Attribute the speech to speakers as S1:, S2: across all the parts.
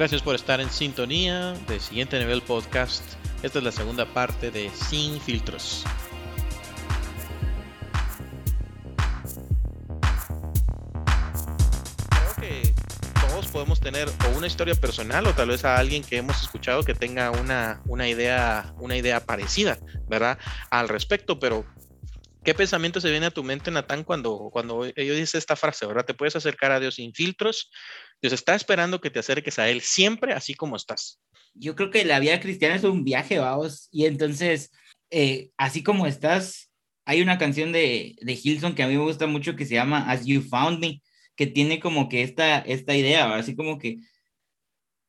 S1: Gracias por estar en sintonía de Siguiente Nivel Podcast. Esta es la segunda parte de Sin Filtros. Creo que todos podemos tener o una historia personal o tal vez a alguien que hemos escuchado que tenga una, una, idea, una idea parecida, ¿verdad? Al respecto, pero ¿Qué pensamiento se viene a tu mente, Natán, cuando, cuando yo dice esta frase, ¿verdad? Te puedes acercar a Dios sin filtros. Dios está esperando que te acerques a Él siempre así como estás.
S2: Yo creo que la vida cristiana es un viaje, vamos. Y entonces, eh, así como estás, hay una canción de, de Hilson que a mí me gusta mucho que se llama As You Found Me, que tiene como que esta, esta idea, así como que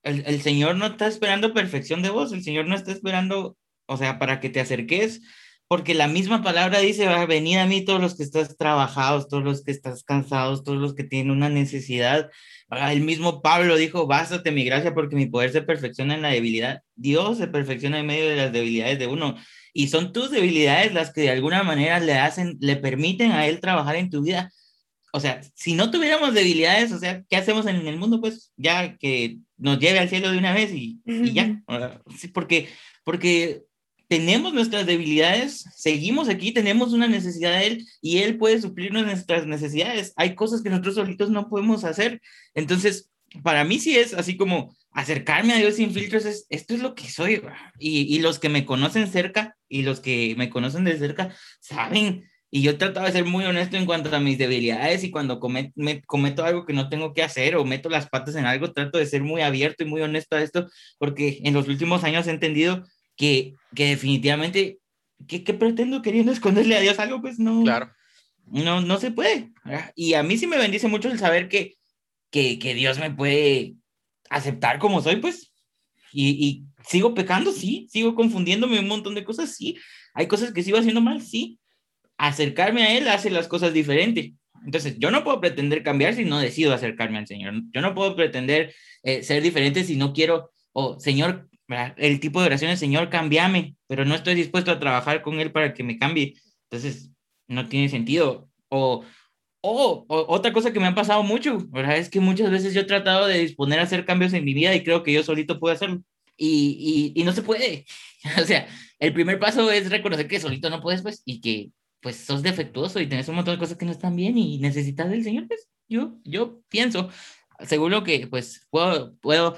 S2: el, el Señor no está esperando perfección de vos, el Señor no está esperando, o sea, para que te acerques porque la misma palabra dice, va, venid a mí todos los que estás trabajados, todos los que estás cansados, todos los que tienen una necesidad. El mismo Pablo dijo, bástate mi gracia porque mi poder se perfecciona en la debilidad. Dios se perfecciona en medio de las debilidades de uno. Y son tus debilidades las que de alguna manera le hacen, le permiten a Él trabajar en tu vida. O sea, si no tuviéramos debilidades, o sea, ¿qué hacemos en el mundo? Pues ya que nos lleve al cielo de una vez y, y ya. Sí, porque, porque tenemos nuestras debilidades, seguimos aquí, tenemos una necesidad de Él y Él puede suplir nuestras necesidades. Hay cosas que nosotros solitos no podemos hacer. Entonces, para mí sí es así como acercarme a Dios sin filtros, es, esto es lo que soy. Y, y los que me conocen cerca y los que me conocen de cerca saben. Y yo trato de ser muy honesto en cuanto a mis debilidades y cuando cometo, me, cometo algo que no tengo que hacer o meto las patas en algo, trato de ser muy abierto y muy honesto a esto, porque en los últimos años he entendido que, que definitivamente, ¿qué, ¿qué, pretendo queriendo esconderle a Dios algo? Pues no,
S1: claro.
S2: no, no se puede. Y a mí sí me bendice mucho el saber que, que, que Dios me puede aceptar como soy, pues. Y, y, sigo pecando, sí. Sigo confundiéndome un montón de cosas, sí. Hay cosas que sigo haciendo mal, sí. Acercarme a Él hace las cosas diferentes. Entonces, yo no puedo pretender cambiar si no decido acercarme al Señor. Yo no puedo pretender eh, ser diferente si no quiero, o Señor, el tipo de oración es, Señor, cámbiame, pero no estoy dispuesto a trabajar con Él para que me cambie. Entonces, no tiene sentido. O, o, otra cosa que me ha pasado mucho, ¿verdad? Es que muchas veces yo he tratado de disponer a hacer cambios en mi vida y creo que yo solito puedo hacerlo. Y, y, y no se puede. o sea, el primer paso es reconocer que solito no puedes, pues, y que pues sos defectuoso y tenés un montón de cosas que no están bien y necesitas del Señor, pues yo, yo pienso, seguro que pues puedo, puedo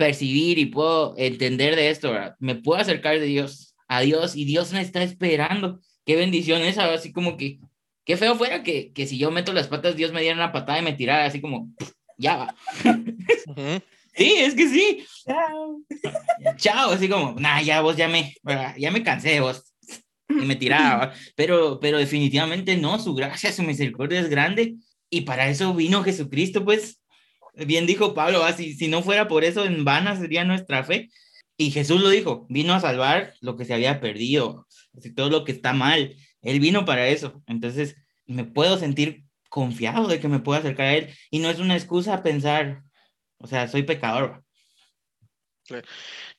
S2: percibir y puedo entender de esto, ¿verdad? Me puedo acercar de Dios, a Dios, y Dios me está esperando. Qué bendición esa, así como que, qué feo fuera que, que si yo meto las patas, Dios me diera una patada y me tirara, así como, ya va. Sí, es que sí. Chao. Chao, así como, nah, ya vos ya me, ya me cansé de vos. Y me tiraba. Pero, pero definitivamente no, su gracia, su misericordia es grande. Y para eso vino Jesucristo, pues, Bien dijo Pablo, así, si no fuera por eso, en vana sería nuestra fe. Y Jesús lo dijo, vino a salvar lo que se había perdido, así, todo lo que está mal. Él vino para eso. Entonces, me puedo sentir confiado de que me puedo acercar a Él. Y no es una excusa pensar, o sea, soy pecador.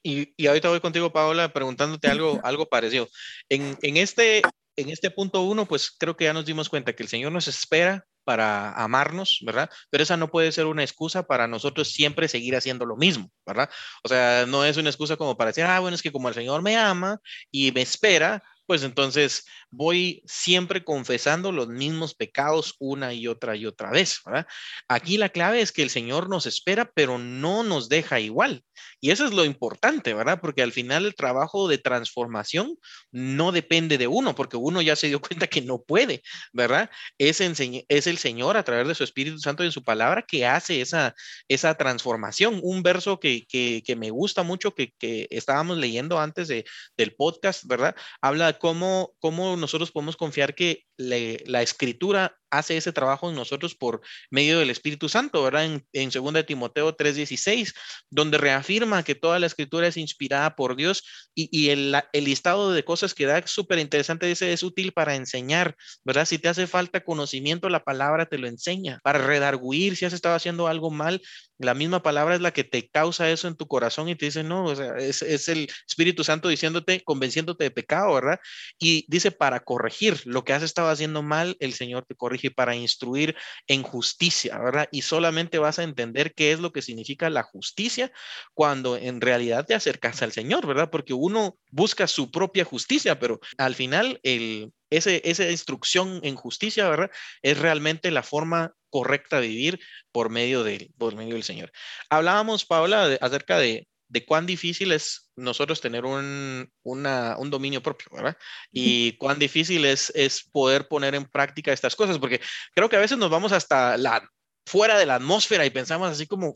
S1: Y, y ahorita voy contigo, Paola, preguntándote algo, algo parecido. En, en, este, en este punto uno, pues creo que ya nos dimos cuenta que el Señor nos espera para amarnos, ¿verdad? Pero esa no puede ser una excusa para nosotros siempre seguir haciendo lo mismo, ¿verdad? O sea, no es una excusa como para decir, ah, bueno, es que como el Señor me ama y me espera, pues entonces voy siempre confesando los mismos pecados una y otra y otra vez, ¿verdad? Aquí la clave es que el Señor nos espera, pero no nos deja igual. Y eso es lo importante, ¿verdad? Porque al final el trabajo de transformación no depende de uno, porque uno ya se dio cuenta que no puede, ¿verdad? Es, es el Señor a través de su Espíritu Santo y en su palabra que hace esa, esa transformación. Un verso que, que, que me gusta mucho, que, que estábamos leyendo antes de, del podcast, ¿verdad? Habla de cómo, cómo nosotros podemos confiar que la escritura hace ese trabajo en nosotros por medio del Espíritu Santo, ¿verdad? En, en 2 Timoteo 3:16, donde reafirma que toda la escritura es inspirada por Dios y, el, listado de cosas que da súper interesante, dice, es útil para enseñar, ¿verdad? Si te hace falta conocimiento, la palabra te lo enseña, para redarguir, si has estado haciendo algo mal, la misma palabra es la que te causa eso en tu corazón y te dice, no, o sea, es, es el Espíritu Santo diciéndote, convenciéndote de pecado, ¿verdad? Y dice, para corregir lo que has estado haciendo mal, el Señor te corrige para instruir en justicia, ¿verdad? Y solamente vas a entender qué es lo que significa la justicia cuando en realidad te acercas al Señor, ¿verdad? Porque uno busca su propia justicia, pero al final ese, esa instrucción en justicia, ¿verdad? Es realmente la forma correcta de vivir por medio, de, por medio del Señor. Hablábamos, Paola, acerca de, de cuán difícil es nosotros tener un, un dominio propio, ¿verdad? Y cuán difícil es, es poder poner en práctica estas cosas, porque creo que a veces nos vamos hasta la fuera de la atmósfera y pensamos así como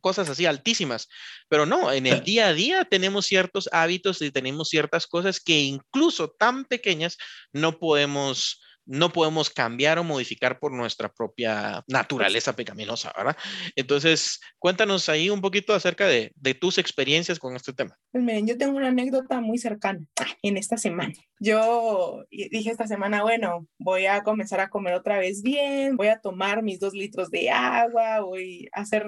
S1: cosas así altísimas, pero no, en el día a día tenemos ciertos hábitos y tenemos ciertas cosas que incluso tan pequeñas no podemos no podemos cambiar o modificar por nuestra propia naturaleza pecaminosa, ¿verdad? Entonces, cuéntanos ahí un poquito acerca de, tus experiencias con este tema.
S3: Pues miren, yo tengo una anécdota muy cercana en esta semana. Yo dije esta semana, bueno, voy a comenzar a comer otra vez bien, voy a tomar mis dos litros de agua, voy a hacer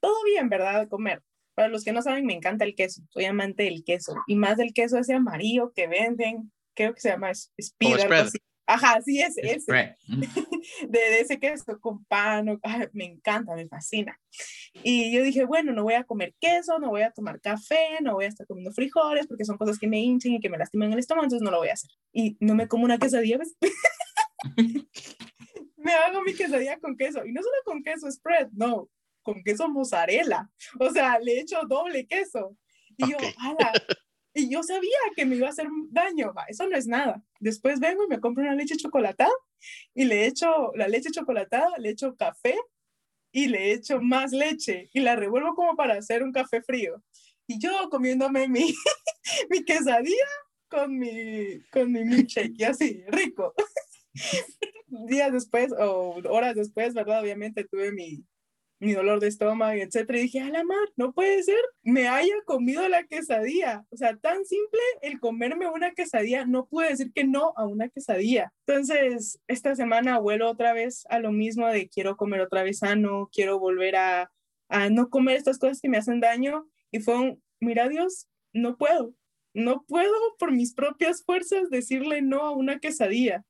S3: todo bien, ¿verdad? De comer. Para los que no saben, me encanta el queso, soy amante del queso y más del queso ese amarillo que venden, creo que se llama Speed, Ajá, sí, ese, ese. De, ese queso con pan, me encanta, me fascina. Y yo dije, bueno, no voy a comer queso, no voy a tomar café, no voy a estar comiendo frijoles, porque son cosas que me hinchen y que me lastiman el estómago, entonces no lo voy a hacer. Y no me como una quesadilla, ¿ves? me hago mi quesadilla con queso, y no solo con queso spread, no, con queso mozzarella. O sea, le echo doble queso. Y yo, ala, y yo sabía que me iba a hacer daño, eso no es nada. Después vengo y me compro una leche chocolatada y le echo la leche chocolatada, le echo café y le echo más leche y la revuelvo como para hacer un café frío. Y yo comiéndome mi, mi quesadilla con mi, con mi milkshake y así, rico. Días después o horas después, ¿verdad? Obviamente tuve mi, mi dolor de estómago, etcétera. Y dije, a la mar, no puede ser, me haya comido la quesadilla. O sea, tan simple el comerme una quesadilla, no pude decir que no a una quesadilla. Entonces, esta semana vuelo otra vez a lo mismo de quiero comer otra vez sano, quiero volver a, a no comer estas cosas que me hacen daño. Y fue un, mira Dios, no puedo, no puedo por mis propias fuerzas decirle no a una quesadilla.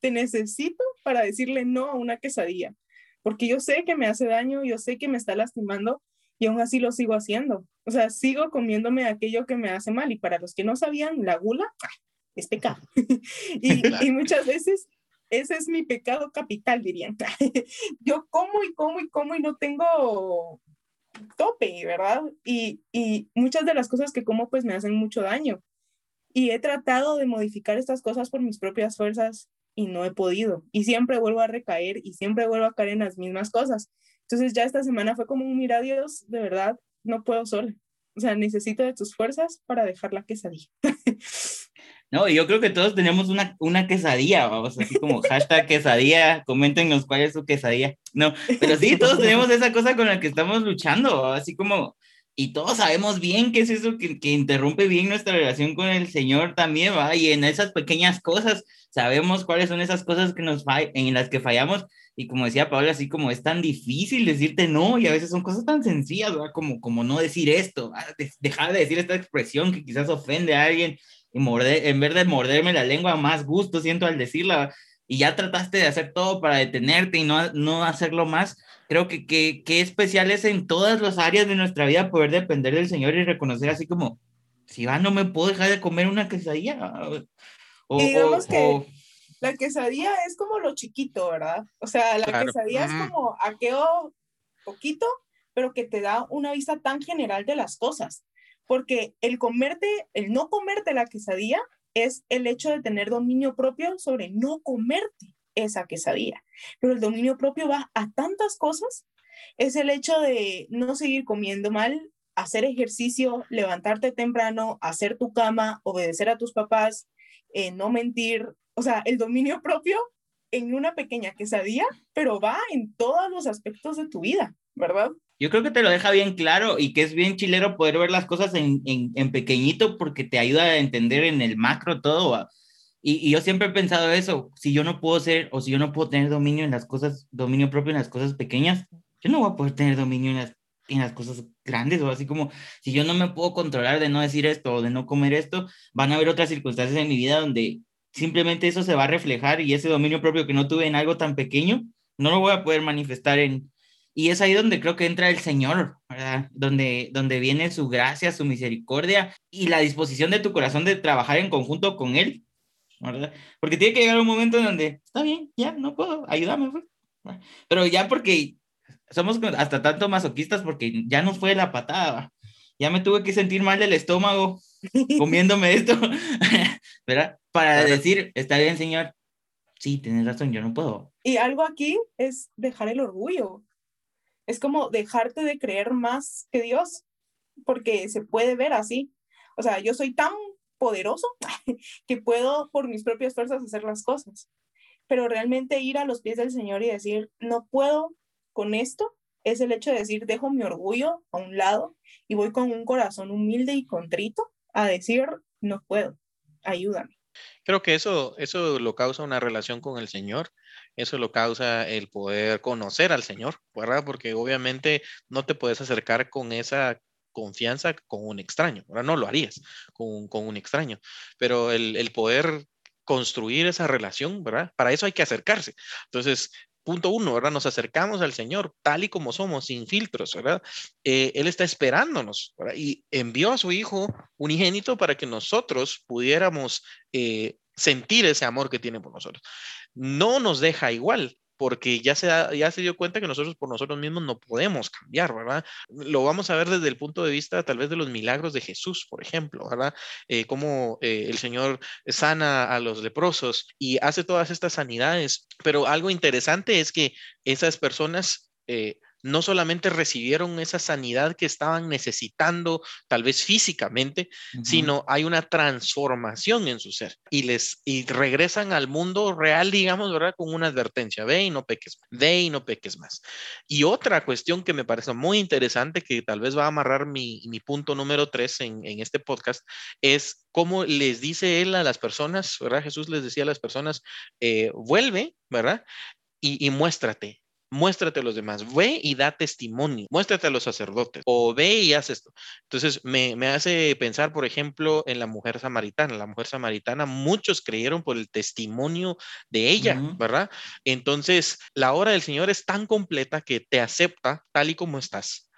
S3: Te necesito para decirle no a una quesadilla porque yo sé que me hace daño, yo sé que me está lastimando y aún así lo sigo haciendo. O sea, sigo comiéndome aquello que me hace mal y para los que no sabían, la gula ¡ah! es pecado. y, muchas veces ese es mi pecado capital, dirían. yo como y como y como y no tengo tope, ¿verdad? Y, y muchas de las cosas que como pues me hacen mucho daño. Y he tratado de modificar estas cosas por mis propias fuerzas y no he podido. Y siempre vuelvo a recaer y siempre vuelvo a caer en las mismas cosas. Entonces ya esta semana fue como un mira Dios, de verdad, no puedo sola. O sea, necesito de tus fuerzas para dejar la quesadilla.
S2: No, yo creo que todos tenemos una, una quesadilla, vamos, así como hashtag quesadilla, coméntenos cuál es su quesadilla. No, pero sí, todos tenemos esa cosa con la que estamos luchando, así como y todos sabemos bien qué es eso que, que, interrumpe bien nuestra relación con el Señor también, ¿va? Y en esas pequeñas cosas sabemos cuáles son esas cosas que nos en las que fallamos. Y como decía Pablo, así como es tan difícil decirte no, y a veces son cosas tan sencillas, ¿va? Como, como no decir esto, dejar de decir esta expresión que quizás ofende a alguien, y morder, en vez de morderme la lengua, más gusto siento al decirla, y ya trataste de hacer todo para detenerte y no, no hacerlo más creo que qué especial es en todas las áreas de nuestra vida poder depender del Señor y reconocer así como, si va, no me puedo dejar de comer una quesadilla.
S3: O, digamos que la quesadilla es como lo chiquito, ¿verdad? O sea, la quesadilla es como aquello poquito, pero que te da una vista tan general de las cosas. Porque el comerte, el no comerte la quesadilla es el hecho de tener dominio propio sobre no comerte esa quesadilla. Pero el dominio propio va a tantas cosas. Es el hecho de no seguir comiendo mal, hacer ejercicio, levantarte temprano, hacer tu cama, obedecer a tus papás, eh, no mentir. O sea, el dominio propio en una pequeña quesadilla, pero va en todos los aspectos de tu vida, ¿verdad?
S2: Yo creo que te lo deja bien claro y que es bien chilero poder ver las cosas en, en, en pequeñito porque te ayuda a entender en el macro todo. Y, yo siempre he pensado eso, si yo no puedo ser o si yo no puedo tener dominio en las cosas, dominio propio en las cosas pequeñas, yo no voy a poder tener dominio en las, en las cosas grandes o así como si yo no me puedo controlar de no decir esto o de no comer esto, van a haber otras circunstancias en mi vida donde simplemente eso se va a reflejar y ese dominio propio que no tuve en algo tan pequeño, no lo voy a poder manifestar en... Y es ahí donde creo que entra el Señor, ¿verdad? Donde, donde viene su gracia, su misericordia y la disposición de tu corazón de trabajar en conjunto con Él, ¿verdad? Porque tiene que llegar un momento en donde, está bien, ya, no puedo, ayúdame, pues. Pero ya porque somos hasta tanto masoquistas porque ya no fue la patada, ya me tuve que sentir mal del estómago comiéndome esto, ¿verdad? Para decir, está bien, señor, sí, tienes razón, yo no puedo.
S3: Y algo aquí es dejar el orgullo. Es como dejarte de creer más que Dios, porque se puede ver así. O sea, yo soy tan poderoso que puedo por mis propias fuerzas hacer las cosas. Pero realmente ir a los pies del Señor y decir, no puedo con esto, es el hecho de decir, dejo mi orgullo a un lado y voy con un corazón humilde y contrito a decir, no puedo, ayúdame.
S1: Creo que eso, eso lo causa una relación con el Señor, eso lo causa el poder conocer al Señor, ¿verdad? Porque obviamente no te puedes acercar con esa confianza con un extraño, ahora no lo harías con, con un extraño, pero el, el poder construir esa relación, ¿verdad? Para eso hay que acercarse. Entonces, punto uno, ¿verdad? Nos acercamos al Señor tal y como somos, sin filtros, ¿verdad? Eh, él está esperándonos, ¿verdad? Y envió a su Hijo unigénito para que nosotros pudiéramos eh, sentir ese amor que tiene por nosotros. No nos deja igual, porque ya se, ya se dio cuenta que nosotros por nosotros mismos no podemos cambiar, ¿verdad? Lo vamos a ver desde el punto de vista tal vez de los milagros de Jesús, por ejemplo, ¿verdad? Eh, cómo eh, el Señor sana a los leprosos y hace todas estas sanidades, pero algo interesante es que esas personas... Eh, no solamente recibieron esa sanidad que estaban necesitando, tal vez físicamente, sino hay una transformación en su ser y les y regresan al mundo real, digamos, ¿verdad? Con una advertencia, ve y no peques, ve y no peques más. Y otra cuestión que me parece muy interesante, que tal vez va a amarrar mi, punto número tres en, este podcast, es cómo les dice él a las personas, ¿verdad? Jesús les decía a las personas, eh, vuelve, ¿verdad? Y, y, muéstrate, muéstrate a los demás, ve y da testimonio, muéstrate a los sacerdotes o ve y haz esto. Entonces me, hace pensar, por ejemplo, en la mujer samaritana. La mujer samaritana, muchos creyeron por el testimonio de ella, ¿verdad? Entonces, la obra del Señor es tan completa que te acepta tal y como estás.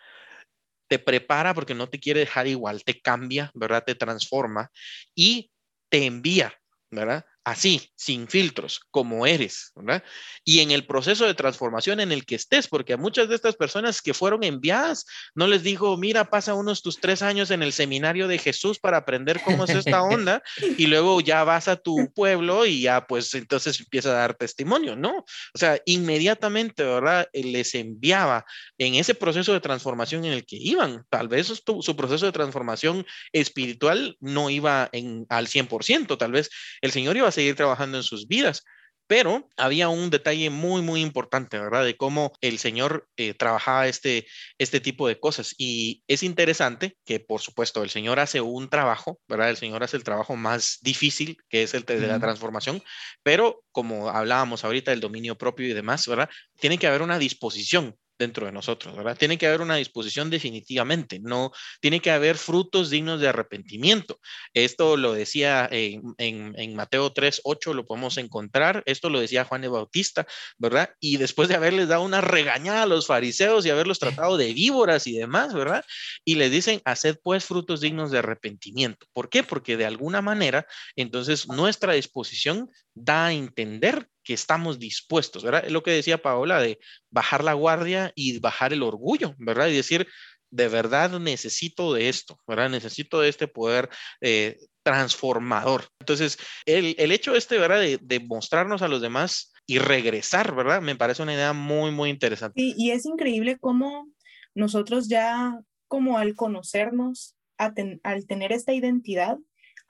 S1: Te prepara porque no te quiere dejar igual, te cambia, ¿verdad? Te transforma y te envía, ¿verdad? Así, sin filtros, como eres, ¿verdad? Y en el proceso de transformación en el que estés, porque a muchas de estas personas que fueron enviadas, no les dijo, mira, pasa unos tus tres años en el seminario de Jesús para aprender cómo es esta onda, y luego ya vas a tu pueblo y ya pues entonces empieza a dar testimonio, ¿no? O sea, inmediatamente, ¿verdad? Les enviaba en ese proceso de transformación en el que iban. Tal vez su, su proceso de transformación espiritual no iba en, al 100%, tal vez el Señor iba seguir trabajando en sus vidas. Pero había un detalle muy, muy importante, ¿verdad? De cómo el Señor eh, trabajaba este, este tipo de cosas. Y es interesante que, por supuesto, el Señor hace un trabajo, ¿verdad? El Señor hace el trabajo más difícil, que es el de la transformación. Pero como hablábamos ahorita del dominio propio y demás, ¿verdad? Tiene que haber una disposición dentro de nosotros, ¿verdad? Tiene que haber una disposición definitivamente, no tiene que haber frutos dignos de arrepentimiento. Esto lo decía en, en, Mateo 3, 8, lo podemos encontrar, esto lo decía Juan de Bautista, ¿verdad? Y después de haberles dado una regañada a los fariseos y haberlos tratado de víboras y demás, ¿verdad? Y les dicen, haced pues frutos dignos de arrepentimiento. ¿Por qué? Porque de alguna manera, entonces nuestra disposición da a entender que estamos dispuestos, ¿verdad? Es lo que decía Paola de bajar la guardia y bajar el orgullo, ¿verdad? Y decir, de verdad necesito de esto, ¿verdad? Necesito de este poder eh, transformador. Entonces, el, el, hecho este, ¿verdad? De, de, mostrarnos a los demás y regresar, ¿verdad? Me parece una idea muy, muy interesante.
S3: Y, y es increíble cómo nosotros ya, como al conocernos, al tener esta identidad,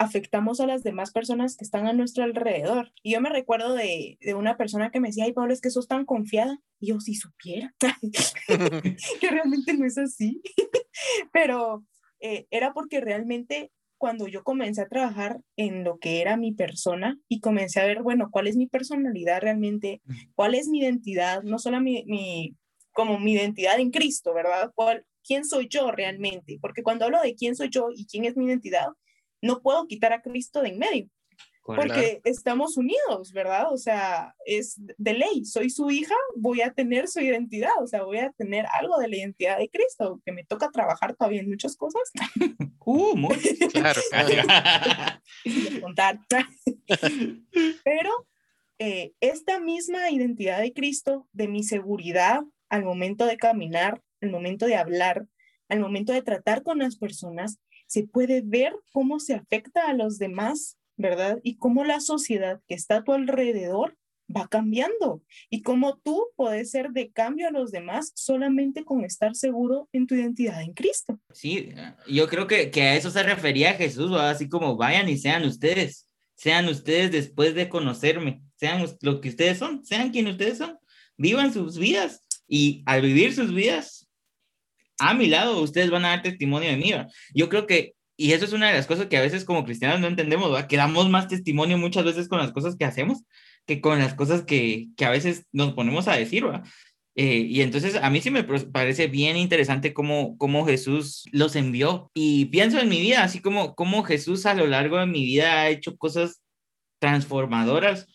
S3: afectamos a las demás personas que están a nuestro alrededor. Y yo me recuerdo de, de una persona que me decía, ay, Pablo, es que sos tan confiada. Y yo, si supiera, que realmente no es así. Pero eh, era porque realmente cuando yo comencé a trabajar en lo que era mi persona y comencé a ver, bueno, cuál es mi personalidad realmente, cuál es mi identidad, no solo mi, mi como mi identidad en Cristo, ¿verdad? ¿Cuál, ¿Quién soy yo realmente? Porque cuando hablo de quién soy yo y quién es mi identidad, no puedo quitar a Cristo de en medio. porque estamos unidos, ¿verdad? O sea, es de ley, soy su hija, voy a tener su identidad, o sea, voy a tener algo de la identidad de Cristo, que me toca trabajar todavía en muchas cosas.
S2: Uh, muy claro.
S3: contar. Pero eh, esta misma identidad de Cristo, de mi seguridad al momento de caminar, al momento de hablar, al momento de tratar con las personas, se puede ver cómo se afecta a los demás, ¿verdad? Y cómo la sociedad que está a tu alrededor va cambiando y cómo tú puedes ser de cambio a los demás solamente con estar seguro en tu identidad en Cristo.
S2: Sí, yo creo que, a eso se refería Jesús, así como vayan y sean ustedes, sean ustedes después de conocerme, sean lo que ustedes son, sean quien ustedes son, vivan sus vidas y al vivir sus vidas a mi lado, ustedes van a dar testimonio de mí. Yo creo que, y eso es una de las cosas que a veces como cristianos no entendemos, ¿verdad? que damos más testimonio muchas veces con las cosas que hacemos que con las cosas que, que a veces nos ponemos a decir. ¿verdad? Eh, y entonces a mí sí me parece bien interesante cómo, cómo Jesús los envió. Y pienso en mi vida, así como, como Jesús a lo largo de mi vida ha hecho cosas transformadoras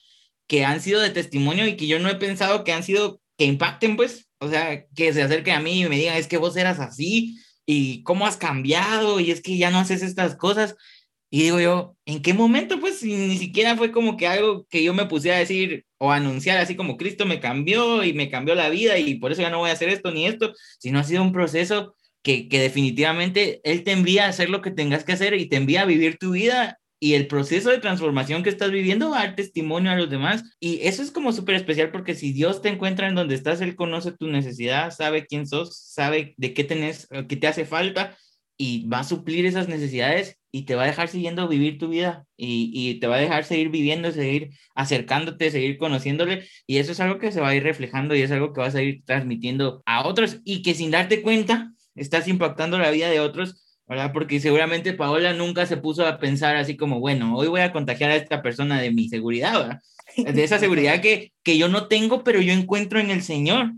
S2: que han sido de testimonio y que yo no he pensado que han sido, que impacten, pues, o sea, que se acerquen a mí y me digan, es que vos eras así y cómo has cambiado y es que ya no haces estas cosas. Y digo yo, ¿en qué momento? Pues ni siquiera fue como que algo que yo me puse a decir o anunciar así como Cristo me cambió y me cambió la vida y por eso ya no voy a hacer esto ni esto, sino ha sido un proceso que, que definitivamente Él te envía a hacer lo que tengas que hacer y te envía a vivir tu vida y el proceso de transformación que estás viviendo va dar testimonio a los demás. Y eso es como súper especial porque si Dios te encuentra en donde estás, Él conoce tu necesidad, sabe quién sos, sabe de qué tenés, qué te hace falta y va a suplir esas necesidades y te va a dejar siguiendo vivir tu vida y, y te va a dejar seguir viviendo, seguir acercándote, seguir conociéndole y eso es algo que se va a ir reflejando y es algo que vas a ir transmitiendo a otros y que sin darte cuenta estás impactando la vida de otros ¿verdad? Porque seguramente Paola nunca se puso a pensar así como, bueno, hoy voy a contagiar a esta persona de mi seguridad, ¿verdad? De esa seguridad que, que yo no tengo, pero yo encuentro en el Señor.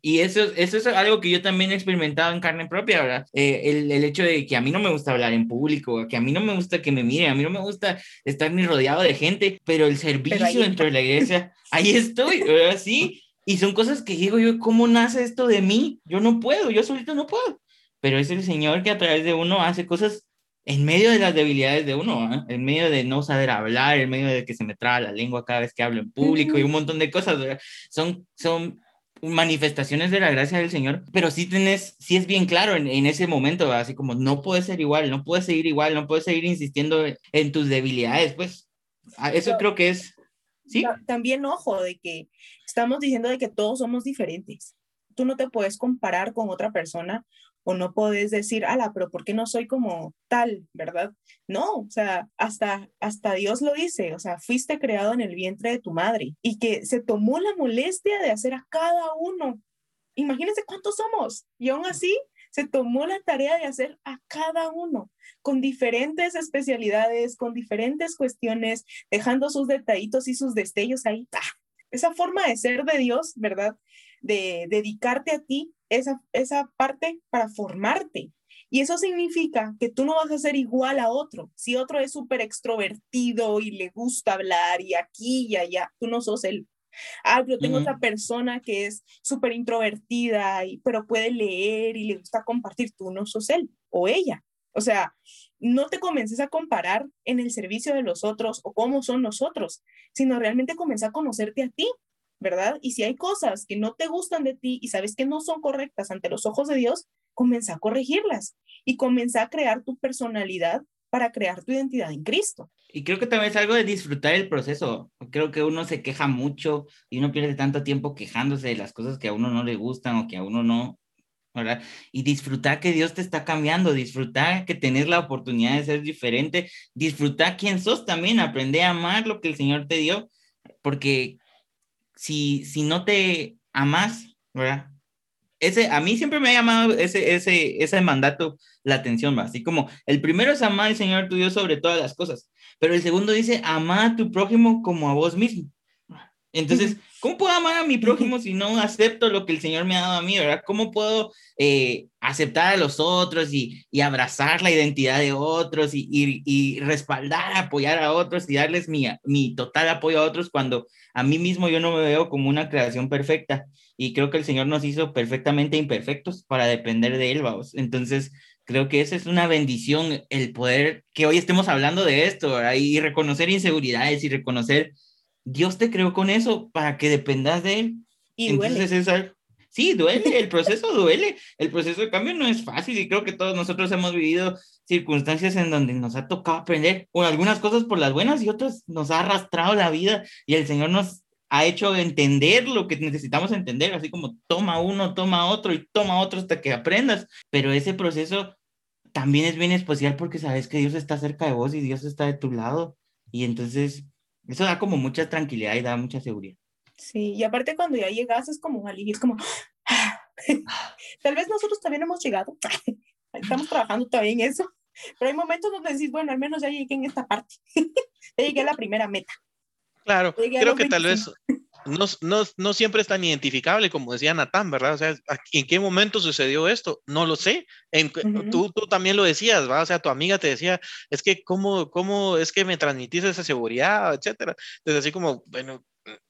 S2: Y eso, eso es algo que yo también he experimentado en carne propia, ¿verdad? Eh, el, el, hecho de que a mí no me gusta hablar en público, que a mí no me gusta que me miren, a mí no me gusta estar ni rodeado de gente, pero el servicio dentro de la iglesia, ahí estoy, ¿verdad? Sí. Y son cosas que digo yo, ¿cómo nace esto de mí? Yo no puedo, yo solito no puedo pero es el Señor que a través de uno hace cosas en medio de las debilidades de uno, en medio de no saber hablar, en medio de que se me traba la lengua cada vez que hablo en público y un montón de cosas, son, son manifestaciones de la gracia del Señor, pero sí tenés, sí es bien claro en, en ese momento, así como no puedes ser igual, no puedes seguir igual, no puedes seguir insistiendo en tus debilidades, pues eso creo que es, sí.
S3: También ojo de que estamos diciendo de que todos somos diferentes. Tú no te puedes comparar con otra persona o no podés decir, ala, pero ¿por qué no soy como tal, verdad? No, o sea, hasta, hasta Dios lo dice, o sea, fuiste creado en el vientre de tu madre y que se tomó la molestia de hacer a cada uno. Imagínense cuántos somos y aún así se tomó la tarea de hacer a cada uno con diferentes especialidades, con diferentes cuestiones, dejando sus detallitos y sus destellos ahí. Esa forma de ser de Dios, ¿verdad? De dedicarte a ti esa, esa parte para formarte. Y eso significa que tú no vas a ser igual a otro. Si otro es súper extrovertido y le gusta hablar y aquí y allá, tú no sos él. Ah, pero tengo otra persona que es súper introvertida, y, pero puede leer y le gusta compartir, tú no sos él o ella. O sea, no te comiences a comparar en el servicio de los otros o cómo son los otros, sino realmente comienza a conocerte a ti ¿verdad? Y si hay cosas que no te gustan de ti y sabes que no son correctas ante los ojos de Dios, comienza a corregirlas y comienza a crear tu personalidad para crear tu identidad en Cristo.
S2: Y creo que también es algo de disfrutar el proceso. Creo que uno se queja mucho y uno pierde tanto tiempo quejándose de las cosas que a uno no le gustan o que a uno no, ¿verdad? Y disfrutar que Dios te está cambiando, disfrutar que tenés la oportunidad de ser diferente, disfrutar quién sos también, aprender a amar lo que el Señor te dio, porque si, si no te amas, ¿verdad? Ese, a mí siempre me ha llamado ese, ese, ese mandato la atención, ¿va? así como el primero es amar al Señor tu Dios sobre todas las cosas, pero el segundo dice, ama a tu prójimo como a vos mismo. Entonces, ¿cómo puedo amar a mi prójimo si no acepto lo que el Señor me ha dado a mí, verdad? ¿Cómo puedo eh, aceptar a los otros y, y, abrazar la identidad de otros y, y, y, respaldar, apoyar a otros y darles mi, mi total apoyo a otros cuando a mí mismo yo no me veo como una creación perfecta? Y creo que el Señor nos hizo perfectamente imperfectos para depender de Él, vamos. Entonces, creo que esa es una bendición, el poder que hoy estemos hablando de esto, ¿verdad? y reconocer inseguridades y reconocer Dios te creó con eso para que dependas de Él.
S3: Y duele.
S2: sí, duele, el proceso duele, el proceso de cambio no es fácil y creo que todos nosotros hemos vivido circunstancias en donde nos ha tocado aprender, o algunas cosas por las buenas y otras nos ha arrastrado la vida y el Señor nos ha hecho entender lo que necesitamos entender, así como toma uno, toma otro y toma otro hasta que aprendas, pero ese proceso también es bien especial porque sabes que Dios está cerca de vos y Dios está de tu lado y entonces eso da como mucha tranquilidad y da mucha seguridad.
S3: Sí, y aparte cuando ya llegas es como alivio, es como, tal vez nosotros también hemos llegado, estamos trabajando todavía en eso, pero hay momentos donde decís, bueno, al menos ya llegué en esta parte, ya llegué a la primera meta.
S1: Claro, creo que tal vez no, no, no, siempre es tan identificable como decía Natán, ¿verdad? O sea, ¿en qué momento sucedió esto? No lo sé. En, tú, tú también lo decías, ¿verdad? O sea, tu amiga te decía, es que cómo, cómo es que me transmitís esa seguridad, etcétera. Entonces, así como, bueno,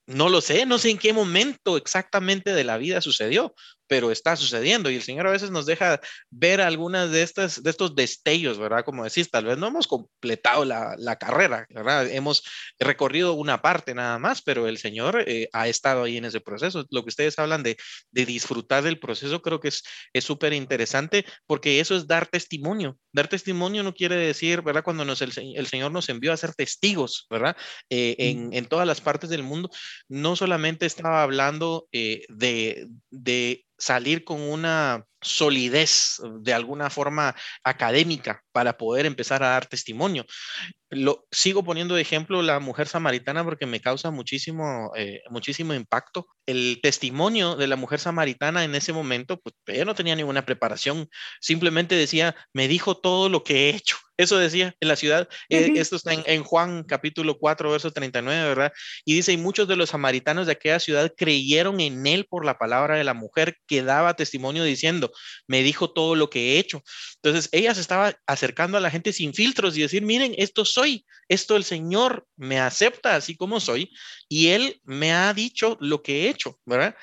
S1: no lo sé, no sé en qué momento exactamente de la vida sucedió, pero está sucediendo y el Señor a veces nos deja ver algunas de estas, de estos destellos, ¿verdad? Como decís, tal vez no hemos completado la, la carrera, ¿verdad? Hemos recorrido una parte nada más, pero el Señor eh, ha estado ahí en ese proceso. Lo que ustedes hablan de, de disfrutar del proceso creo que es súper interesante porque eso es dar testimonio. Dar testimonio no quiere decir, ¿verdad? Cuando nos, el, el Señor nos envió a ser testigos, ¿verdad? Eh, en, en, todas las partes del mundo, no solamente estaba hablando eh, de, de salir con una solidez de alguna forma académica para poder empezar a dar testimonio. Lo sigo poniendo de ejemplo la mujer samaritana porque me causa muchísimo, eh, muchísimo impacto. El testimonio de la mujer samaritana en ese momento, pues ella no tenía ninguna preparación, simplemente decía, me dijo todo lo que he hecho. Eso decía en la ciudad. Eh, esto está en, en, Juan capítulo 4, verso 39, ¿verdad? Y dice, y muchos de los samaritanos de aquella ciudad creyeron en él por la palabra de la mujer que daba testimonio diciendo, me dijo todo lo que he hecho. Entonces ella se estaba acercando a la gente sin filtros y decir, miren, esto soy, esto el Señor me acepta así como soy y Él me ha dicho lo que he hecho, ¿verdad?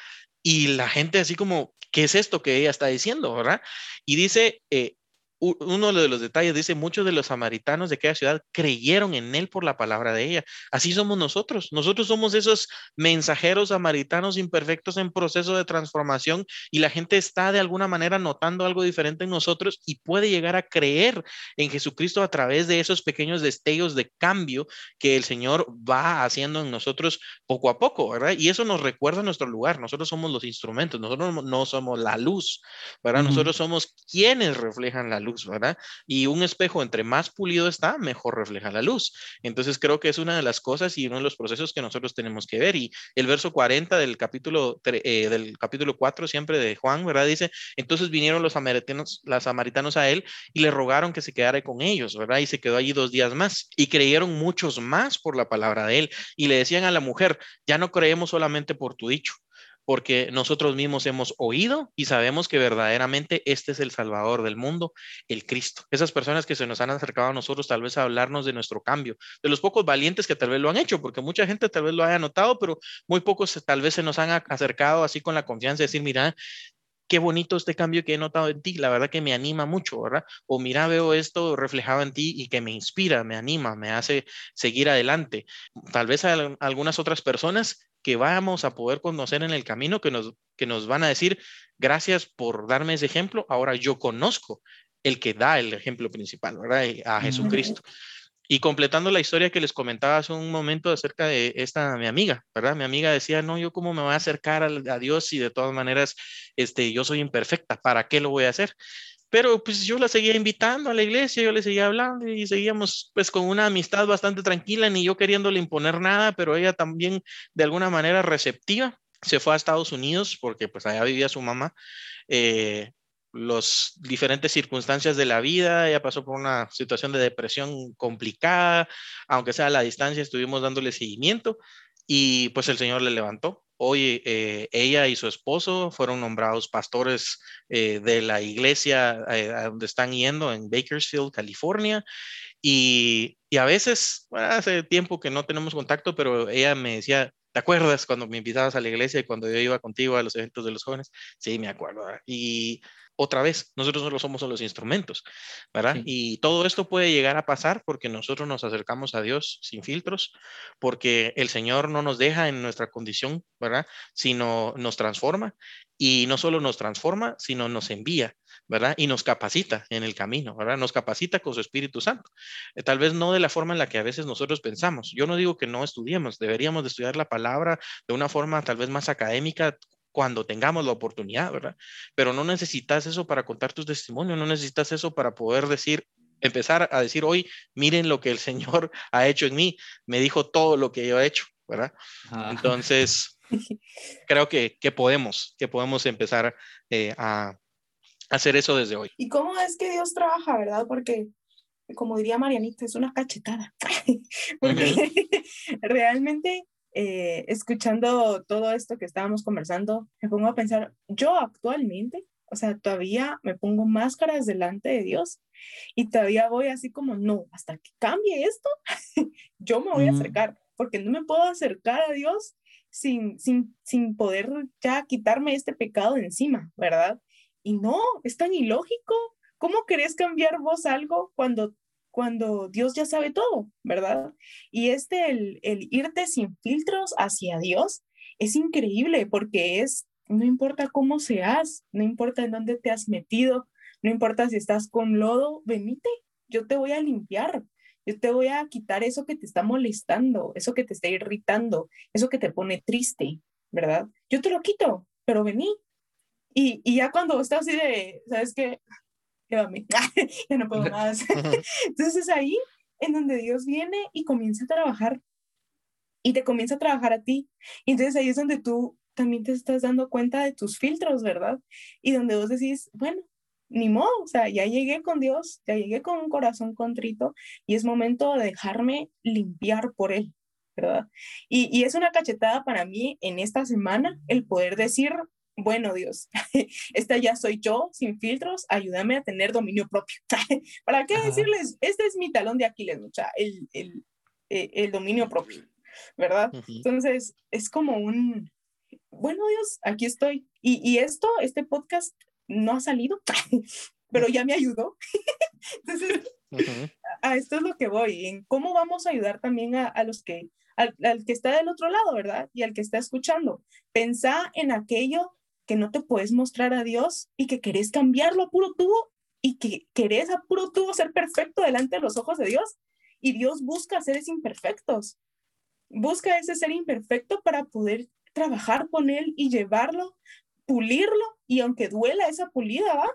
S1: Y la gente así como, ¿qué es esto que ella está diciendo, verdad? Y dice, eh, uno de los detalles dice, muchos de los samaritanos de aquella ciudad creyeron en él por la palabra de ella. Así somos nosotros. Nosotros somos esos mensajeros samaritanos imperfectos en proceso de transformación y la gente está de alguna manera notando algo diferente en nosotros y puede llegar a creer en Jesucristo a través de esos pequeños destellos de cambio que el Señor va haciendo en nosotros poco a poco, ¿verdad? Y eso nos recuerda nuestro lugar. Nosotros somos los instrumentos, nosotros no somos la luz, ¿verdad? Nosotros somos quienes reflejan la luz luz, ¿verdad? Y un espejo entre más pulido está, mejor refleja la luz. Entonces creo que es una de las cosas y uno de los procesos que nosotros tenemos que ver. Y el verso 40 del capítulo, eh, del capítulo 4 siempre de Juan, ¿verdad? Dice, entonces vinieron los samaritanos, los samaritanos a él y le rogaron que se quedara con ellos, ¿verdad? Y se quedó allí dos días más. Y creyeron muchos más por la palabra de él. Y le decían a la mujer, ya no creemos solamente por tu dicho, porque nosotros mismos hemos oído y sabemos que verdaderamente este es el Salvador del mundo, el Cristo. Esas personas que se nos han acercado a nosotros tal vez a hablarnos de nuestro cambio, de los pocos valientes que tal vez lo han hecho, porque mucha gente tal vez lo haya notado, pero muy pocos tal vez se nos han acercado así con la confianza de decir, mira, qué bonito este cambio que he notado en ti, la verdad que me anima mucho, ¿verdad? O mira, veo esto reflejado en ti y que me inspira, me anima, me hace seguir adelante. Tal vez hay algunas otras personas que vamos a poder conocer en el camino, que nos, que nos van a decir, gracias por darme ese ejemplo, ahora yo conozco el que da el ejemplo principal, ¿verdad? A Jesucristo. Y completando la historia que les comentaba hace un momento acerca de esta mi amiga, ¿verdad? Mi amiga decía, no, yo cómo me voy a acercar a, Dios si de todas maneras este, yo soy imperfecta, ¿para qué lo voy a hacer? Pero pues yo la seguía invitando a la iglesia, yo le seguía hablando y seguíamos pues con una amistad bastante tranquila, ni yo queriéndole imponer nada, pero ella también de alguna manera receptiva. Se fue a Estados Unidos porque pues allá vivía su mamá. Eh, los diferentes circunstancias de la vida, ella pasó por una situación de depresión complicada, aunque sea a la distancia estuvimos dándole seguimiento y pues el Señor le levantó. Hoy eh, ella y su esposo fueron nombrados pastores eh, de la iglesia eh, a donde están yendo en Bakersfield, California. Y, y a veces, hace tiempo que no tenemos contacto, pero ella me decía, ¿te acuerdas cuando me invitabas a la iglesia y cuando yo iba contigo a los eventos de los jóvenes? Sí, me acuerdo. Y otra vez, nosotros solo somos los instrumentos, ¿verdad? Y todo esto puede llegar a pasar porque nosotros nos acercamos a Dios sin filtros, porque el Señor no nos deja en nuestra condición, ¿verdad? Sino nos transforma y no solo nos transforma, sino nos envía, ¿verdad? Y nos capacita en el camino, ¿verdad? Nos capacita con su Espíritu Santo. Eh, tal vez no de la forma en la que a veces nosotros pensamos. Yo no digo que no estudiemos, deberíamos de estudiar la palabra de una forma tal vez más académica, cuando tengamos la oportunidad, ¿verdad? Pero no necesitas eso para contar tus testimonios, no necesitas eso para poder decir, empezar a decir hoy, miren lo que el Señor ha hecho en mí, me dijo todo lo que yo he hecho, ¿verdad? Entonces, creo que, que, podemos, que podemos empezar eh, a hacer eso desde hoy.
S3: ¿Y cómo es que Dios trabaja, verdad? Porque como diría Marianita, es una cachetada. Porque realmente eh, escuchando todo esto que estábamos conversando, me pongo a pensar, yo actualmente, o sea, todavía me pongo máscaras delante de Dios y todavía voy así como, no, hasta que cambie esto, yo me voy a acercar, porque no me puedo acercar a Dios sin, sin, sin poder ya quitarme este pecado de encima, ¿verdad? Y no, es tan ilógico. ¿Cómo querés cambiar vos algo cuando cuando Dios ya sabe todo, ¿verdad? Y este, el, irte sin filtros hacia Dios, es increíble porque es, no importa cómo seas, no importa en dónde te has metido, no importa si estás con lodo, venite, yo te voy a limpiar, yo te voy a quitar eso que te está molestando, eso que te está irritando, eso que te pone triste, ¿verdad? Yo te lo quito, pero vení. Y, y ya cuando estás así de, ¿sabes qué? Llévame, ya no puedo más. Entonces es ahí en donde Dios viene y comienza a trabajar y te comienza a trabajar a ti. Y entonces ahí es donde tú también te estás dando cuenta de tus filtros, ¿verdad? Y donde vos decís, bueno, ni modo, o sea, ya llegué con Dios, ya llegué con un corazón contrito y es momento de dejarme limpiar por Él, ¿verdad? Y, y es una cachetada para mí en esta semana el poder decir, bueno, Dios, esta ya soy yo, sin filtros, ayúdame a tener dominio propio. ¿Para qué decirles? Este es mi talón de Aquiles, mucha, el, el, eh, el dominio propio, ¿verdad? Entonces, es como un, bueno, Dios, aquí estoy. Y, y esto, este podcast no ha salido, pero ya me ayudó. Entonces, a, esto es lo que voy, en cómo vamos a ayudar también a, a los que, al, al, que está del otro lado, ¿verdad? Y al que está escuchando. Pensá en aquello que no te puedes mostrar a Dios y que querés cambiarlo a puro tubo y que querés a puro tubo ser perfecto delante de los ojos de Dios. Y Dios busca seres imperfectos. Busca ese ser imperfecto para poder trabajar con él y llevarlo, pulirlo. Y aunque duela esa pulida, ¿va?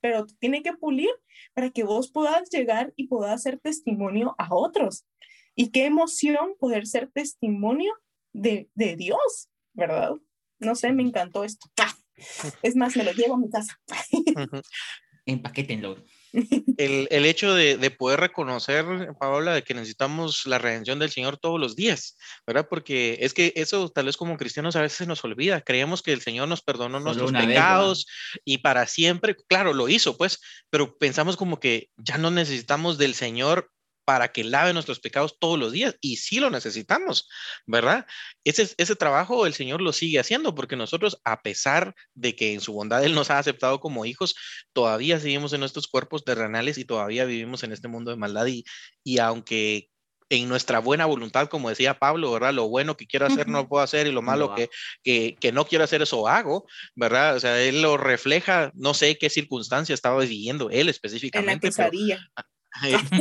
S3: Pero tiene que pulir para que vos puedas llegar y puedas ser testimonio a otros. Y qué emoción poder ser testimonio de, de Dios, ¿verdad? No sé, me encantó esto. Es más, me lo llevo a mi casa.
S2: Empaquétenlo.
S1: El, el hecho de, de, poder reconocer, Paola, de que necesitamos la redención del Señor todos los días, ¿verdad? Porque es que eso tal vez como cristianos a veces se nos olvida. Creemos que el Señor nos perdonó Solo nuestros pecados vez, y para siempre, claro, lo hizo, pues, pero pensamos como que ya no necesitamos del Señor para que lave nuestros pecados todos los días y sí lo necesitamos, ¿verdad? Ese, ese trabajo el Señor lo sigue haciendo porque nosotros, a pesar de que en su bondad Él nos ha aceptado como hijos, todavía seguimos en nuestros cuerpos terrenales y todavía vivimos en este mundo de maldad y, y aunque en nuestra buena voluntad, como decía Pablo, ¿verdad? Lo bueno que quiero hacer no puedo hacer y lo malo no. que, que, que, no quiero hacer eso hago, ¿verdad? O sea, él lo refleja, no sé qué circunstancia estaba viviendo él específicamente.
S3: En la quesadilla.
S1: Pero,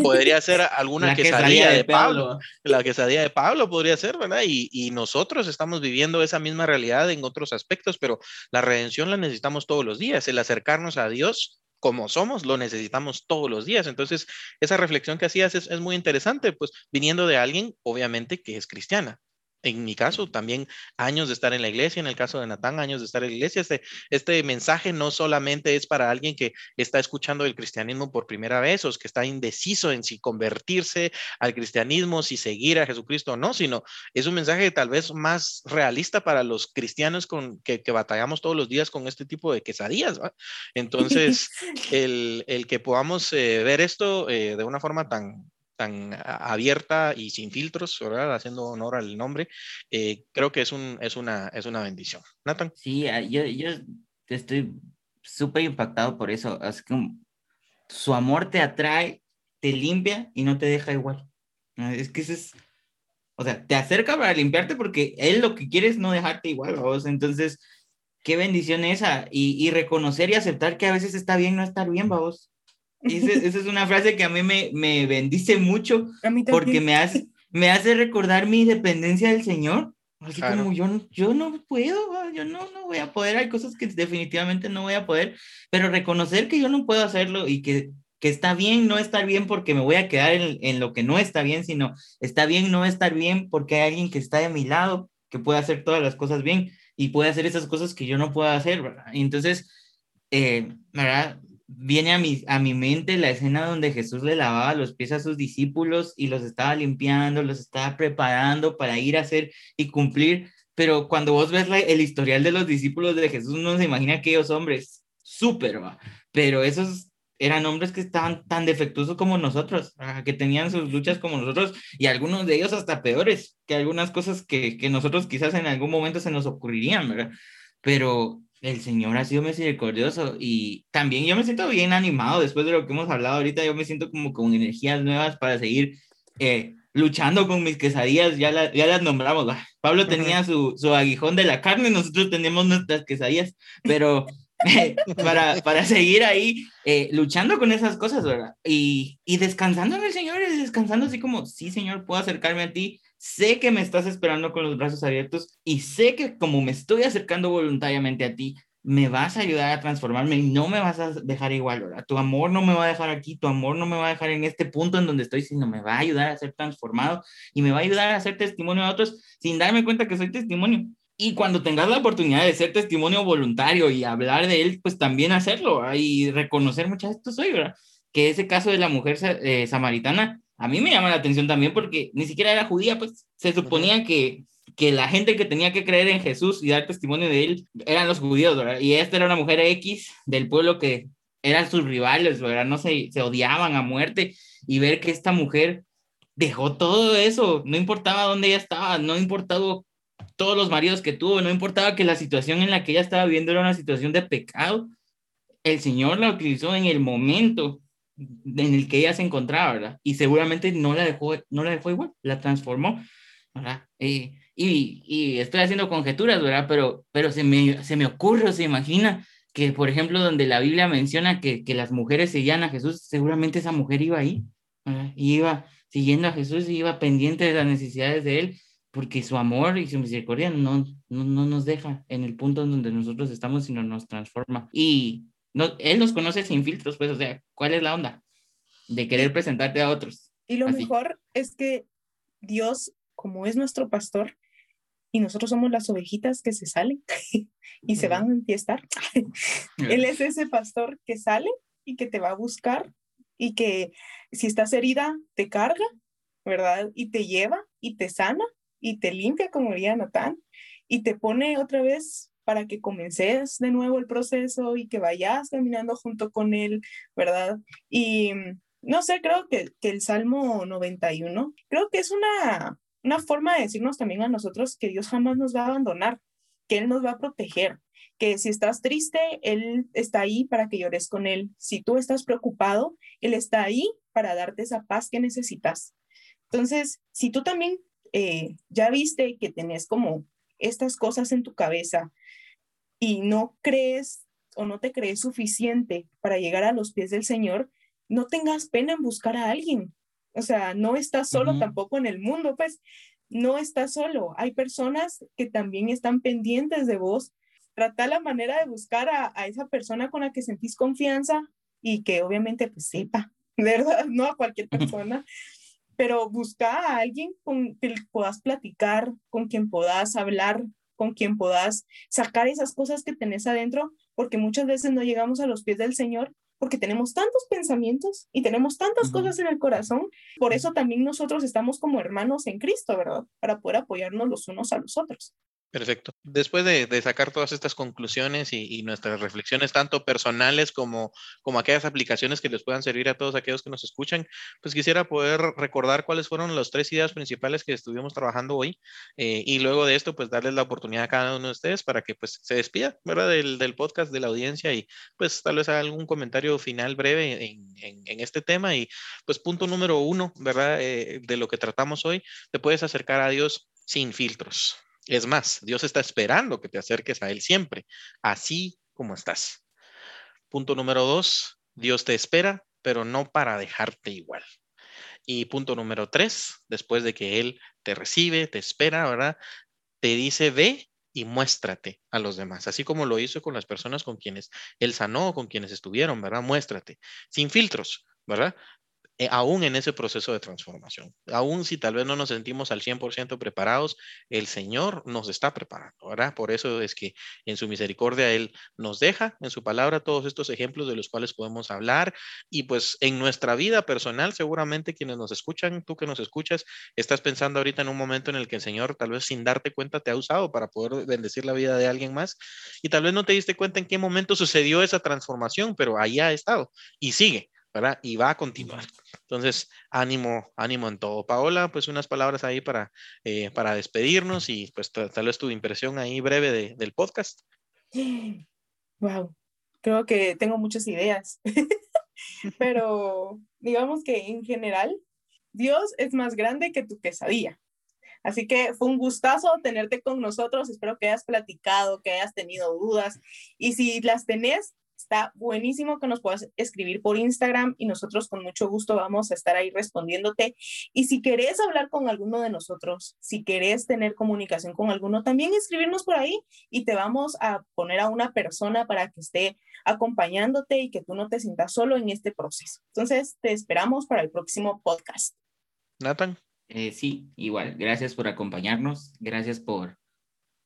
S1: podría ser alguna la quesadilla, de, de Pablo. Pablo. La quesadilla de Pablo podría ser, ¿verdad? Y, y, nosotros estamos viviendo esa misma realidad en otros aspectos, pero la redención la necesitamos todos los días. El acercarnos a Dios como somos, lo necesitamos todos los días. Entonces, esa reflexión que hacías es, es muy interesante, pues viniendo de alguien, obviamente, que es cristiana. En mi caso, también años de estar en la iglesia, en el caso de Natán, años de estar en la iglesia. Este, este mensaje no solamente es para alguien que está escuchando el cristianismo por primera vez o que está indeciso en si convertirse al cristianismo, si seguir a Jesucristo o no, sino es un mensaje tal vez más realista para los cristianos con, que, batallamos todos los días con este tipo de quesadillas. Entonces, el, que podamos eh, ver esto eh, de una forma tan, tan abierta y sin filtros, ¿verdad? Haciendo honor al nombre, eh, creo que es, un, es, una, es una bendición. Nathan.
S2: Sí, ah, yo, yo estoy súper impactado por eso. Es que su amor te atrae, te limpia y no te deja igual. Es que eso es, o sea, te acerca para limpiarte porque él lo que quiere es no dejarte igual, vos. Entonces, qué bendición esa. Y, y, reconocer y aceptar que a veces está bien no estar bien, vos. Esa, esa es una frase que a mí me, me bendice mucho porque me hace, me hace recordar mi dependencia del Señor. Así como yo, yo no puedo, yo no, no voy a poder, hay cosas que definitivamente no voy a poder, pero reconocer que yo no puedo hacerlo y que, que está bien no estar bien porque me voy a quedar en, en, lo que no está bien, sino está bien no estar bien porque hay alguien que está de mi lado, que puede hacer todas las cosas bien y puede hacer esas cosas que yo no puedo hacer, ¿verdad? entonces, eh, ¿verdad? Viene a mi, a mi mente la escena donde Jesús le lavaba los pies a sus discípulos y los estaba limpiando, los estaba preparando para ir a hacer y cumplir. Pero cuando vos ves el historial de los discípulos de Jesús, uno se imagina aquellos hombres súper, pero esos eran hombres que estaban tan defectuosos como nosotros, que tenían sus luchas como nosotros y algunos de ellos hasta peores que algunas cosas que, que nosotros quizás en algún momento se nos ocurrirían, ¿verdad? Pero el Señor ha sido misericordioso y también yo me siento bien animado después de lo que hemos hablado ahorita, yo me siento como con energías nuevas para seguir eh, luchando con mis quesadillas, ya, ya las nombramos, Pablo tenía su, su aguijón de la carne, nosotros tenemos nuestras quesadillas, pero para, para seguir ahí eh, luchando con esas cosas, ¿verdad? Y, y descansando en el Señor, y descansando así como, sí, Señor, puedo acercarme a ti, sé que me estás esperando con los brazos abiertos y sé que como me estoy acercando voluntariamente a ti, me vas a ayudar a transformarme y no me vas a dejar igual, ¿verdad? Tu amor no me va a dejar aquí, tu amor no me va a dejar en este punto en donde estoy, sino me va a ayudar a ser transformado y me va a ayudar a hacer testimonio a otros sin darme cuenta que soy testimonio. Y cuando tengas la oportunidad de ser testimonio voluntario y hablar de él, pues también hacerlo y reconocer muchas esto soy, ¿verdad? Que ese caso de la mujer eh, samaritana a mí me llama la atención también porque ni siquiera era judía, pues se suponía que, que la gente que tenía que creer en Jesús y dar testimonio de él eran los judíos, ¿verdad? Y esta era una mujer X del pueblo que eran sus rivales, ¿verdad? No se, se odiaban a muerte y ver que esta mujer dejó todo eso, no importaba dónde ella estaba, no importaba todos los maridos que tuvo, no importaba que la situación en la que ella estaba viviendo era una situación de pecado, el Señor la utilizó en el momento en el que ella se encontraba, ¿verdad? Y seguramente no la dejó, no la dejó igual, la transformó, ¿verdad? y, y, estoy haciendo conjeturas, ¿verdad? Pero, pero se, me, se me ocurre o se imagina que, por ejemplo, donde la Biblia menciona que, que las mujeres seguían a Jesús, seguramente esa mujer iba ahí, ¿verdad? Y iba siguiendo a Jesús y iba pendiente de las necesidades de él, porque su amor y su misericordia no, no, no nos deja en el punto en donde nosotros estamos, sino nos transforma. Y no, él nos conoce sin filtros, pues, o sea, ¿cuál es la onda? De querer presentarte a otros.
S3: Y lo mejor es que Dios, como es nuestro pastor, y nosotros somos las ovejitas que se salen y se van a enfiestar. Él es ese pastor que sale y que te va a buscar y que si estás herida, te carga, ¿verdad? Y te lleva y te sana y te limpia, como diría Natán, y te pone otra vez para que comences de nuevo el proceso y que vayas caminando junto con él, ¿verdad? Y no sé, creo que, que el Salmo 91, creo que es una, una forma de decirnos también a nosotros que Dios jamás nos va a abandonar, que Él nos va a proteger, que si estás triste, Él está ahí para que llores con Él. Si tú estás preocupado, Él está ahí para darte esa paz que necesitas. Entonces, si tú también eh, ya viste que tenés como estas cosas en tu cabeza y no crees o no te crees suficiente para llegar a los pies del Señor, no tengas pena en buscar a alguien. O sea, no estás solo tampoco en el mundo, pues no estás solo. Hay personas que también están pendientes de vos. Trata la manera de buscar a, a esa persona con la que sentís confianza y que obviamente pues sepa, ¿verdad? No a cualquier persona. Pero busca a alguien con quien puedas platicar, con quien puedas hablar, con quien puedas sacar esas cosas que tenés adentro, porque muchas veces no llegamos a los pies del Señor porque tenemos tantos pensamientos y tenemos tantas cosas en el corazón. Por eso también nosotros estamos como hermanos en Cristo, ¿verdad? Para poder apoyarnos los unos a los otros.
S1: Perfecto. Después de, sacar todas estas conclusiones y, nuestras reflexiones, tanto personales como, aquellas aplicaciones que les puedan servir a todos aquellos que nos escuchan, pues quisiera poder recordar cuáles fueron las tres ideas principales que estuvimos trabajando hoy eh, y luego de esto, pues darles la oportunidad a cada uno de ustedes para que pues se despida, ¿verdad? Del, podcast, de la audiencia y pues tal vez algún comentario final breve en, en, este tema y pues punto número uno, ¿verdad? Eh, de lo que tratamos hoy, te puedes acercar a Dios sin filtros. Es más, Dios está esperando que te acerques a Él siempre, así como estás. Punto número dos, Dios te espera, pero no para dejarte igual. Y punto número tres, después de que Él te recibe, te espera, ¿verdad? Te dice, ve y muéstrate a los demás, así como lo hizo con las personas con quienes Él sanó, con quienes estuvieron, ¿verdad? Muéstrate, sin filtros, ¿verdad? Eh, aún en ese proceso de transformación. Aún si tal vez no nos sentimos al 100% preparados, el Señor nos está preparando, ¿verdad? Por eso es que en su misericordia Él nos deja en su palabra todos estos ejemplos de los cuales podemos hablar y pues en nuestra vida personal, seguramente quienes nos escuchan, tú que nos escuchas, estás pensando ahorita en un momento en el que el Señor tal vez sin darte cuenta te ha usado para poder bendecir la vida de alguien más y tal vez no te diste cuenta en qué momento sucedió esa transformación, pero ahí ha estado y sigue. ¿Verdad? Y va a continuar. Entonces, ánimo, ánimo en todo. Paola, pues unas palabras ahí para, eh, para despedirnos y pues tal vez tu impresión ahí breve del podcast.
S3: Wow, creo que tengo muchas ideas, pero digamos que en general, Dios es más grande que tu pesadilla. Así que fue un gustazo tenerte con nosotros. Espero que hayas platicado, que hayas tenido dudas. Y si las tenés, Está buenísimo que nos puedas escribir por Instagram y nosotros con mucho gusto vamos a estar ahí respondiéndote. Y si querés hablar con alguno de nosotros, si querés tener comunicación con alguno, también escribirnos por ahí y te vamos a poner a una persona para que esté acompañándote y que tú no te sientas solo en este proceso. Entonces, te esperamos para el próximo podcast.
S1: Nathan.
S2: Eh, sí, igual. Gracias por acompañarnos. Gracias por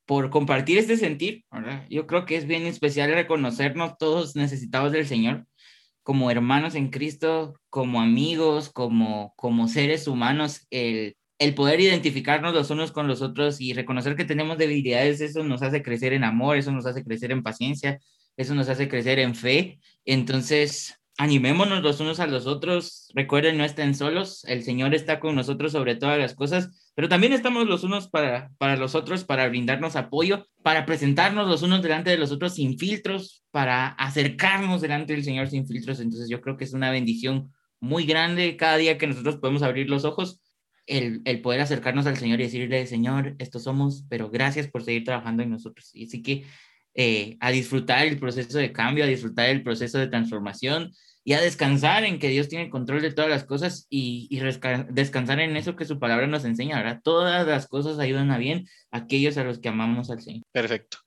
S2: por compartir este sentir. Yo creo que es bien especial reconocernos todos necesitados del Señor como hermanos en Cristo, como amigos, como, como seres humanos, el, el poder identificarnos los unos con los otros y reconocer que tenemos debilidades, eso nos hace crecer en amor, eso nos hace crecer en paciencia, eso nos hace crecer en fe. Entonces, animémonos los unos a los otros. Recuerden, no estén solos. El Señor está con nosotros sobre todas las cosas, pero también estamos los unos para, para los otros, para brindarnos apoyo, para presentarnos los unos delante de los otros sin filtros, para acercarnos delante del Señor sin filtros. Entonces yo creo que es una bendición muy grande cada día que nosotros podemos abrir los ojos. El, el poder acercarnos al Señor y decirle, Señor, estos somos, pero gracias por seguir trabajando en nosotros. Y así que eh, a disfrutar el proceso de cambio, a disfrutar el proceso de transformación y a descansar en que Dios tiene control de todas las cosas y, descansar en eso que su palabra nos enseña. Todas las cosas ayudan a bien a aquellos a los que amamos al Señor.
S1: Perfecto.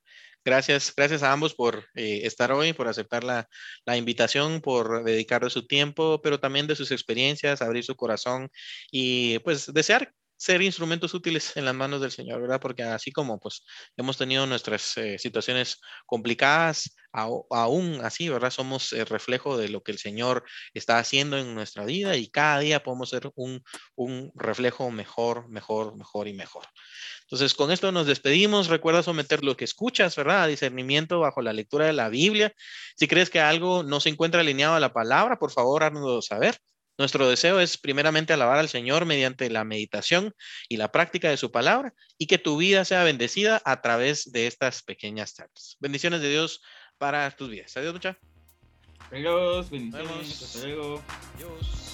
S1: Gracias, gracias a ambos por eh, estar hoy, por aceptar la, la, invitación, por dedicar de su tiempo, pero también de sus experiencias, abrir su corazón y pues desear ser instrumentos útiles en las manos del Señor, ¿verdad? Porque así como pues hemos tenido nuestras eh, situaciones complicadas, aún así, ¿verdad? Somos el reflejo de lo que el Señor está haciendo en nuestra vida y cada día podemos ser un, un reflejo mejor, mejor, mejor y mejor. Entonces, con esto nos despedimos. Recuerda someter lo que escuchas, ¿verdad? A discernimiento bajo la lectura de la Biblia. Si crees que algo no se encuentra alineado a la palabra, por favor, háznoslo saber. Nuestro deseo es primeramente alabar al Señor mediante la meditación y la práctica de su palabra y que tu vida sea bendecida a través de estas pequeñas charlas. Bendiciones de Dios para tus vidas. Adiós, mucha.
S2: Adiós, bendiciones. Hasta luego. Adiós.